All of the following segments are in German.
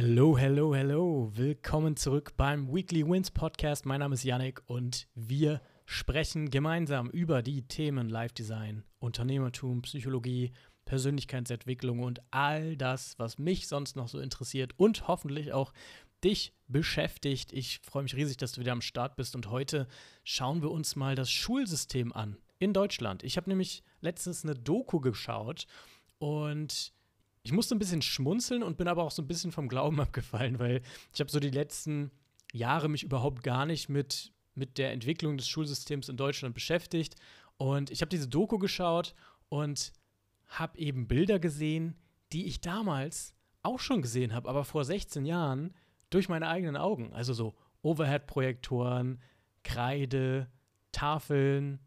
Hello, hello, hello. Willkommen zurück beim Weekly Wins Podcast. Mein Name ist Yannick und wir sprechen gemeinsam über die Themen Live Design, Unternehmertum, Psychologie, Persönlichkeitsentwicklung und all das, was mich sonst noch so interessiert und hoffentlich auch dich beschäftigt. Ich freue mich riesig, dass du wieder am Start bist und heute schauen wir uns mal das Schulsystem an in Deutschland. Ich habe nämlich letztens eine Doku geschaut und ich musste ein bisschen schmunzeln und bin aber auch so ein bisschen vom Glauben abgefallen, weil ich habe so die letzten Jahre mich überhaupt gar nicht mit, mit der Entwicklung des Schulsystems in Deutschland beschäftigt. Und ich habe diese Doku geschaut und habe eben Bilder gesehen, die ich damals auch schon gesehen habe, aber vor 16 Jahren durch meine eigenen Augen. Also so Overhead-Projektoren, Kreide, Tafeln,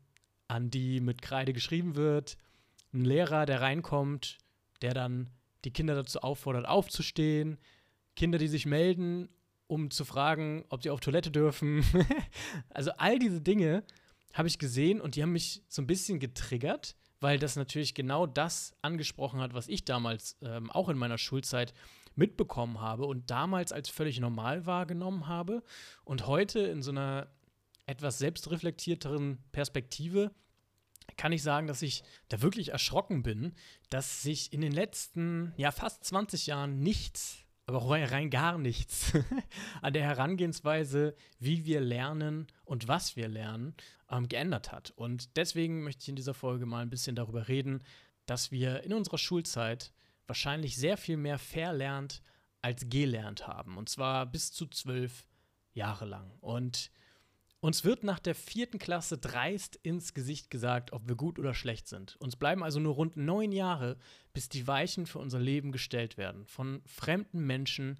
an die mit Kreide geschrieben wird, ein Lehrer, der reinkommt, der dann die Kinder dazu auffordert, aufzustehen, Kinder, die sich melden, um zu fragen, ob sie auf Toilette dürfen. also all diese Dinge habe ich gesehen und die haben mich so ein bisschen getriggert, weil das natürlich genau das angesprochen hat, was ich damals ähm, auch in meiner Schulzeit mitbekommen habe und damals als völlig normal wahrgenommen habe und heute in so einer etwas selbstreflektierteren Perspektive kann ich sagen, dass ich da wirklich erschrocken bin, dass sich in den letzten, ja, fast 20 Jahren nichts, aber rein gar nichts an der Herangehensweise, wie wir lernen und was wir lernen, ähm, geändert hat. Und deswegen möchte ich in dieser Folge mal ein bisschen darüber reden, dass wir in unserer Schulzeit wahrscheinlich sehr viel mehr verlernt als gelernt haben. Und zwar bis zu zwölf Jahre lang. Und uns wird nach der vierten Klasse dreist ins Gesicht gesagt, ob wir gut oder schlecht sind. Uns bleiben also nur rund neun Jahre, bis die Weichen für unser Leben gestellt werden. Von fremden Menschen,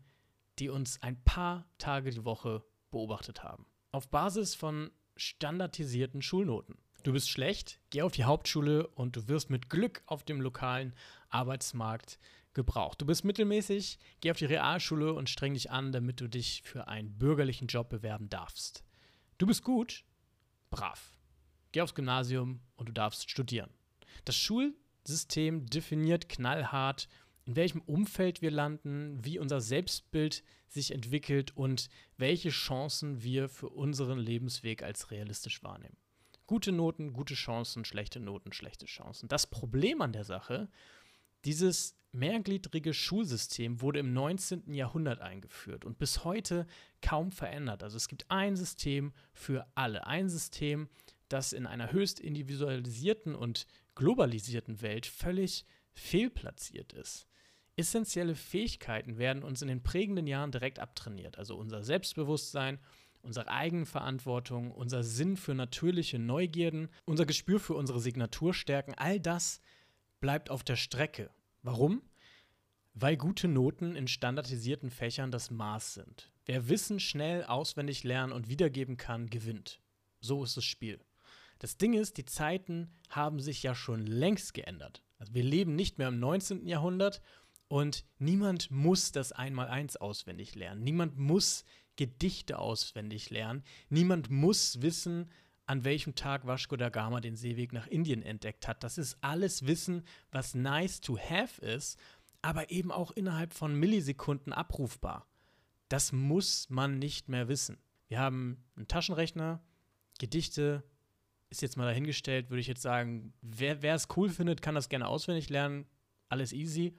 die uns ein paar Tage die Woche beobachtet haben. Auf Basis von standardisierten Schulnoten. Du bist schlecht, geh auf die Hauptschule und du wirst mit Glück auf dem lokalen Arbeitsmarkt gebraucht. Du bist mittelmäßig, geh auf die Realschule und streng dich an, damit du dich für einen bürgerlichen Job bewerben darfst. Du bist gut, brav. Geh aufs Gymnasium und du darfst studieren. Das Schulsystem definiert knallhart, in welchem Umfeld wir landen, wie unser Selbstbild sich entwickelt und welche Chancen wir für unseren Lebensweg als realistisch wahrnehmen. Gute Noten, gute Chancen, schlechte Noten, schlechte Chancen. Das Problem an der Sache, dieses mehrgliedrige Schulsystem wurde im 19. Jahrhundert eingeführt und bis heute kaum verändert. Also es gibt ein System für alle, ein System, das in einer höchst individualisierten und globalisierten Welt völlig fehlplatziert ist. Essentielle Fähigkeiten werden uns in den prägenden Jahren direkt abtrainiert, also unser Selbstbewusstsein, unsere Eigenverantwortung, unser Sinn für natürliche Neugierden, unser Gespür für unsere Signaturstärken, all das bleibt auf der Strecke Warum? Weil gute Noten in standardisierten Fächern das Maß sind. Wer Wissen schnell auswendig lernen und wiedergeben kann, gewinnt. So ist das Spiel. Das Ding ist, die Zeiten haben sich ja schon längst geändert. Also wir leben nicht mehr im 19. Jahrhundert und niemand muss das Einmaleins auswendig lernen. Niemand muss Gedichte auswendig lernen. Niemand muss wissen, an welchem Tag Vasco da Gama den Seeweg nach Indien entdeckt hat. Das ist alles Wissen, was nice to have ist, aber eben auch innerhalb von Millisekunden abrufbar. Das muss man nicht mehr wissen. Wir haben einen Taschenrechner, Gedichte, ist jetzt mal dahingestellt, würde ich jetzt sagen, wer, es cool findet, kann das gerne auswendig lernen. Alles easy.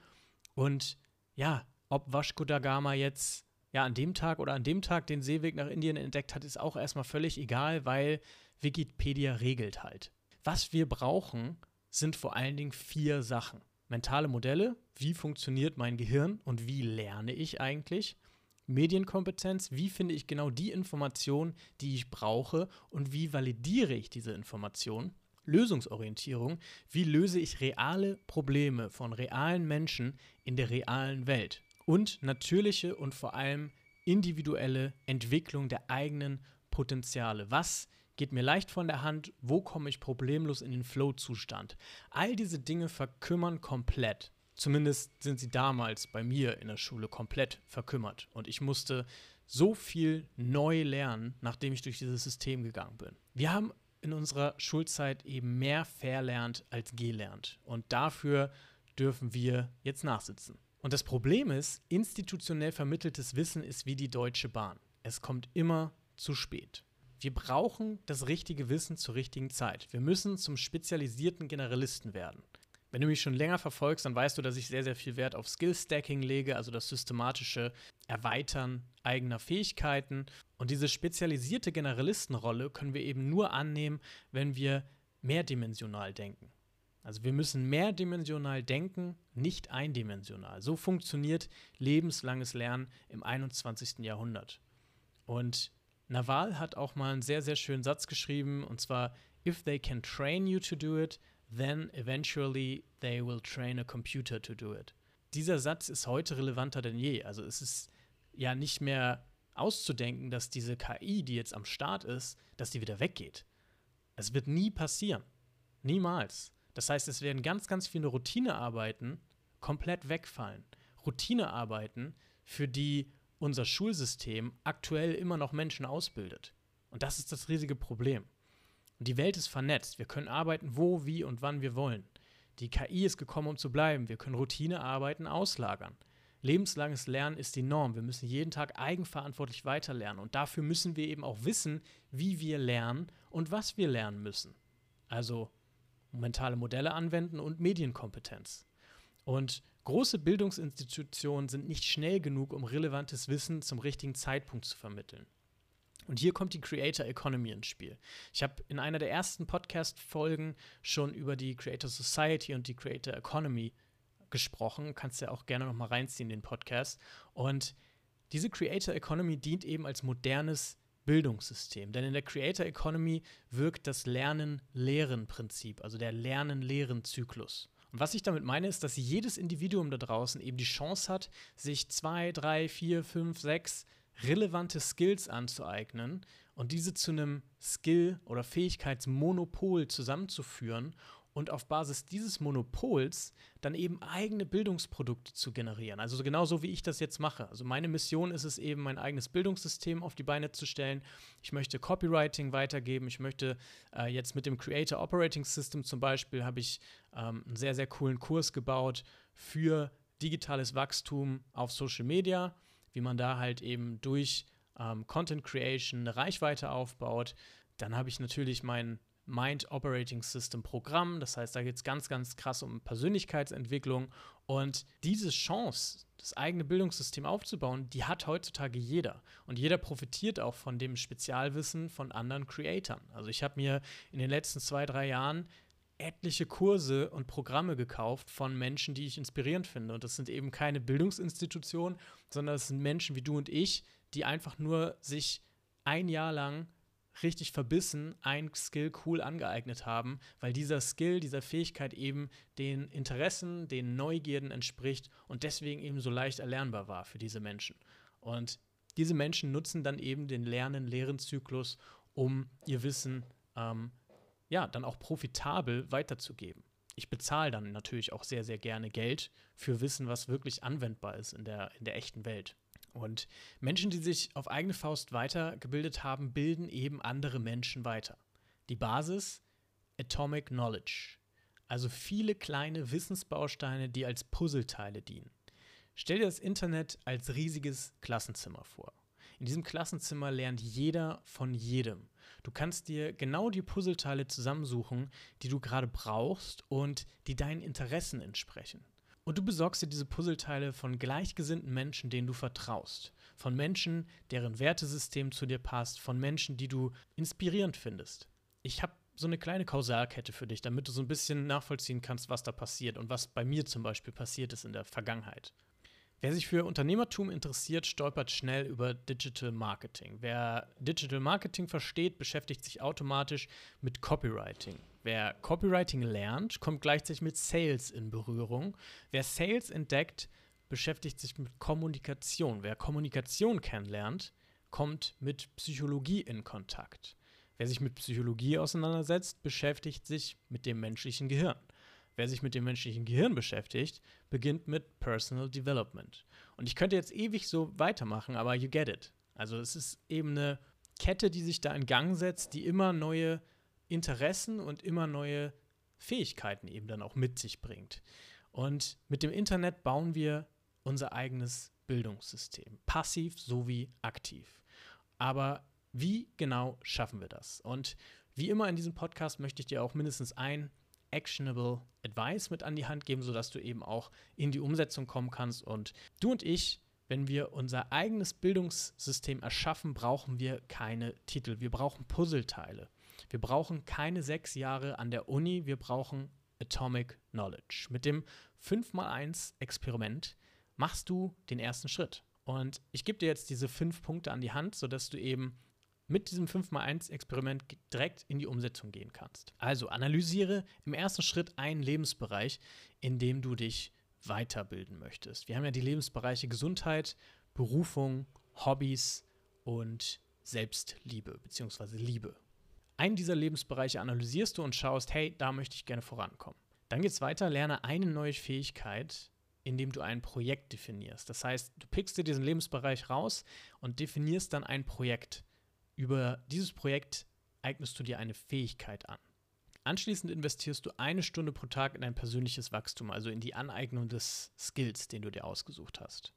Und ja, ob Vasco da Gama jetzt ja an dem Tag oder an dem Tag den Seeweg nach Indien entdeckt hat, ist auch erstmal völlig egal, weil Wikipedia regelt halt. Was wir brauchen, sind vor allen Dingen vier Sachen. Mentale Modelle, wie funktioniert mein Gehirn und wie lerne ich eigentlich? Medienkompetenz, wie finde ich genau die Information, die ich brauche und wie validiere ich diese Information? Lösungsorientierung, wie löse ich reale Probleme von realen Menschen in der realen Welt? Und natürliche und vor allem individuelle Entwicklung der eigenen Potenziale. Was geht mir leicht von der Hand, wo komme ich problemlos in den Flow-Zustand. All diese Dinge verkümmern komplett. Zumindest sind sie damals bei mir in der Schule komplett verkümmert. Und ich musste so viel neu lernen, nachdem ich durch dieses System gegangen bin. Wir haben in unserer Schulzeit eben mehr verlernt als gelernt. Und dafür dürfen wir jetzt nachsitzen. Und das Problem ist, institutionell vermitteltes Wissen ist wie die Deutsche Bahn. Es kommt immer zu spät. Wir brauchen das richtige Wissen zur richtigen Zeit. Wir müssen zum spezialisierten Generalisten werden. Wenn du mich schon länger verfolgst, dann weißt du, dass ich sehr, sehr viel Wert auf Skill-Stacking lege, also das systematische Erweitern eigener Fähigkeiten. Und diese spezialisierte Generalistenrolle können wir eben nur annehmen, wenn wir mehrdimensional denken. Also wir müssen mehrdimensional denken, nicht eindimensional. So funktioniert lebenslanges Lernen im 21. Jahrhundert. Und Naval hat auch mal einen sehr, sehr schönen Satz geschrieben, und zwar, If they can train you to do it, then eventually they will train a computer to do it. Dieser Satz ist heute relevanter denn je. Also es ist ja nicht mehr auszudenken, dass diese KI, die jetzt am Start ist, dass die wieder weggeht. Es wird nie passieren. Niemals. Das heißt, es werden ganz, ganz viele Routinearbeiten komplett wegfallen. Routinearbeiten, für die unser Schulsystem aktuell immer noch Menschen ausbildet. Und das ist das riesige Problem. Und die Welt ist vernetzt. Wir können arbeiten, wo, wie und wann wir wollen. Die KI ist gekommen, um zu bleiben. Wir können Routinearbeiten auslagern. Lebenslanges Lernen ist die Norm. Wir müssen jeden Tag eigenverantwortlich weiterlernen. Und dafür müssen wir eben auch wissen, wie wir lernen und was wir lernen müssen. Also mentale Modelle anwenden und Medienkompetenz. Und große Bildungsinstitutionen sind nicht schnell genug, um relevantes Wissen zum richtigen Zeitpunkt zu vermitteln. Und hier kommt die Creator Economy ins Spiel. Ich habe in einer der ersten Podcast-Folgen schon über die Creator Society und die Creator Economy gesprochen. Kannst ja auch gerne noch mal reinziehen, den Podcast. Und diese Creator Economy dient eben als modernes Bildungssystem. Denn in der Creator Economy wirkt das Lernen-Lehren-Prinzip, also der Lernen-Lehren-Zyklus. Und was ich damit meine, ist, dass jedes Individuum da draußen eben die Chance hat, sich zwei, drei, vier, fünf, sechs relevante Skills anzueignen und diese zu einem Skill- oder Fähigkeitsmonopol zusammenzuführen und auf Basis dieses Monopols dann eben eigene Bildungsprodukte zu generieren. Also genauso wie ich das jetzt mache. Also meine Mission ist es eben, mein eigenes Bildungssystem auf die Beine zu stellen. Ich möchte Copywriting weitergeben. Ich möchte äh, jetzt mit dem Creator Operating System zum Beispiel habe ich ähm, einen sehr, sehr coolen Kurs gebaut für digitales Wachstum auf Social Media, wie man da halt eben durch ähm, Content Creation eine Reichweite aufbaut. Dann habe ich natürlich meinen Mind Operating System Programm. Das heißt, da geht es ganz, ganz krass um Persönlichkeitsentwicklung. Und diese Chance, das eigene Bildungssystem aufzubauen, die hat heutzutage jeder. Und jeder profitiert auch von dem Spezialwissen von anderen Creatoren. Also ich habe mir in den letzten zwei, drei Jahren etliche Kurse und Programme gekauft von Menschen, die ich inspirierend finde. Und das sind eben keine Bildungsinstitutionen, sondern es sind Menschen wie du und ich, die einfach nur sich ein Jahr lang richtig verbissen ein Skill cool angeeignet haben, weil dieser Skill, dieser Fähigkeit eben den Interessen, den Neugierden entspricht und deswegen eben so leicht erlernbar war für diese Menschen. Und diese Menschen nutzen dann eben den Lernen-Lehren-Zyklus, um ihr Wissen ähm, ja dann auch profitabel weiterzugeben. Ich bezahle dann natürlich auch sehr, sehr gerne Geld für Wissen, was wirklich anwendbar ist in der, in der echten Welt. Und Menschen, die sich auf eigene Faust weitergebildet haben, bilden eben andere Menschen weiter. Die Basis Atomic Knowledge. Also viele kleine Wissensbausteine, die als Puzzleteile dienen. Stell dir das Internet als riesiges Klassenzimmer vor. In diesem Klassenzimmer lernt jeder von jedem. Du kannst dir genau die Puzzleteile zusammensuchen, die du gerade brauchst und die deinen Interessen entsprechen. Und du besorgst dir diese Puzzleteile von gleichgesinnten Menschen, denen du vertraust. Von Menschen, deren Wertesystem zu dir passt, von Menschen, die du inspirierend findest. Ich habe so eine kleine Kausalkette für dich, damit du so ein bisschen nachvollziehen kannst, was da passiert und was bei mir zum Beispiel passiert ist in der Vergangenheit. Wer sich für Unternehmertum interessiert, stolpert schnell über Digital Marketing. Wer Digital Marketing versteht, beschäftigt sich automatisch mit Copywriting. Wer Copywriting lernt, kommt gleichzeitig mit Sales in Berührung. Wer Sales entdeckt, beschäftigt sich mit Kommunikation. Wer Kommunikation kennenlernt, kommt mit Psychologie in Kontakt. Wer sich mit Psychologie auseinandersetzt, beschäftigt sich mit dem menschlichen Gehirn. Wer sich mit dem menschlichen Gehirn beschäftigt, beginnt mit Personal Development. Und ich könnte jetzt ewig so weitermachen, aber you get it. Also es ist eben eine Kette, die sich da in Gang setzt, die immer neue Interessen und immer neue Fähigkeiten eben dann auch mit sich bringt. Und mit dem Internet bauen wir unser eigenes Bildungssystem, passiv sowie aktiv. Aber wie genau schaffen wir das? Und wie immer in diesem Podcast möchte ich dir auch mindestens ein actionable Advice mit an die Hand geben, sodass du eben auch in die Umsetzung kommen kannst. Und du und ich, wenn wir unser eigenes Bildungssystem erschaffen, brauchen wir keine Titel. Wir brauchen Puzzleteile. Wir brauchen keine sechs Jahre an der Uni. Wir brauchen Atomic Knowledge. Mit dem 5x1-Experiment machst du den ersten Schritt. Und ich gebe dir jetzt diese fünf Punkte an die Hand, sodass du eben mit diesem 5x1-Experiment direkt in die Umsetzung gehen kannst. Also analysiere im ersten Schritt einen Lebensbereich, in dem du dich weiterbilden möchtest. Wir haben ja die Lebensbereiche Gesundheit, Berufung, Hobbys und Selbstliebe bzw. Liebe. Einen dieser Lebensbereiche analysierst du und schaust, hey, da möchte ich gerne vorankommen. Dann geht es weiter, lerne eine neue Fähigkeit, indem du ein Projekt definierst. Das heißt, du pickst dir diesen Lebensbereich raus und definierst dann ein Projekt. Über dieses Projekt eignest du dir eine Fähigkeit an. Anschließend investierst du eine Stunde pro Tag in dein persönliches Wachstum, also in die Aneignung des Skills, den du dir ausgesucht hast.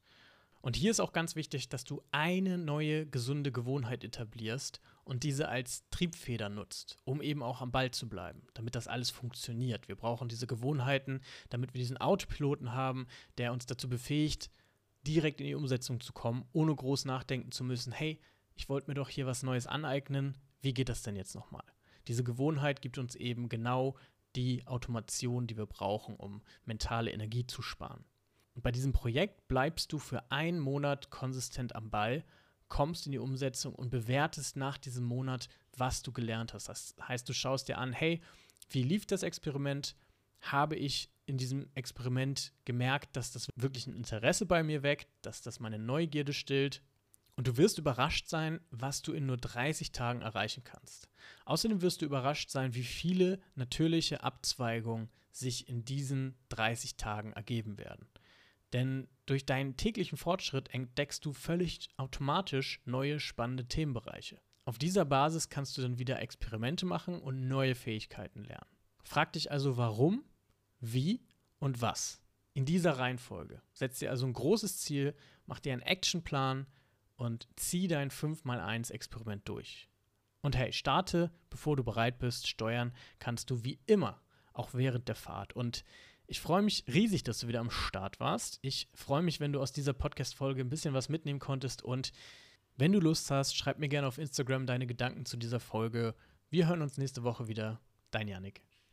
Und hier ist auch ganz wichtig, dass du eine neue gesunde Gewohnheit etablierst und diese als Triebfeder nutzt, um eben auch am Ball zu bleiben, damit das alles funktioniert. Wir brauchen diese Gewohnheiten, damit wir diesen Autopiloten haben, der uns dazu befähigt, direkt in die Umsetzung zu kommen, ohne groß nachdenken zu müssen, hey, ich wollte mir doch hier was Neues aneignen, wie geht das denn jetzt nochmal? Diese Gewohnheit gibt uns eben genau die Automation, die wir brauchen, um mentale Energie zu sparen. Und bei diesem Projekt bleibst du für einen Monat konsistent am Ball, kommst in die Umsetzung und bewertest nach diesem Monat, was du gelernt hast. Das heißt, du schaust dir an, hey, wie lief das Experiment? Habe ich in diesem Experiment gemerkt, dass das wirklich ein Interesse bei mir weckt, dass das meine Neugierde stillt? Und du wirst überrascht sein, was du in nur 30 Tagen erreichen kannst. Außerdem wirst du überrascht sein, wie viele natürliche Abzweigungen sich in diesen 30 Tagen ergeben werden. Denn durch deinen täglichen Fortschritt entdeckst du völlig automatisch neue spannende Themenbereiche. Auf dieser Basis kannst du dann wieder Experimente machen und neue Fähigkeiten lernen. Frag dich also warum, wie und was. In dieser Reihenfolge. Setz dir also ein großes Ziel, mach dir einen Actionplan und zieh dein 5x1-Experiment durch. Und hey, starte, bevor du bereit bist. Steuern kannst du wie immer, auch während der Fahrt. Und ich freue mich riesig, dass du wieder am Start warst. Ich freue mich, wenn du aus dieser Podcast-Folge ein bisschen was mitnehmen konntest. Und wenn du Lust hast, schreib mir gerne auf Instagram deine Gedanken zu dieser Folge. Wir hören uns nächste Woche wieder. Dein Janik.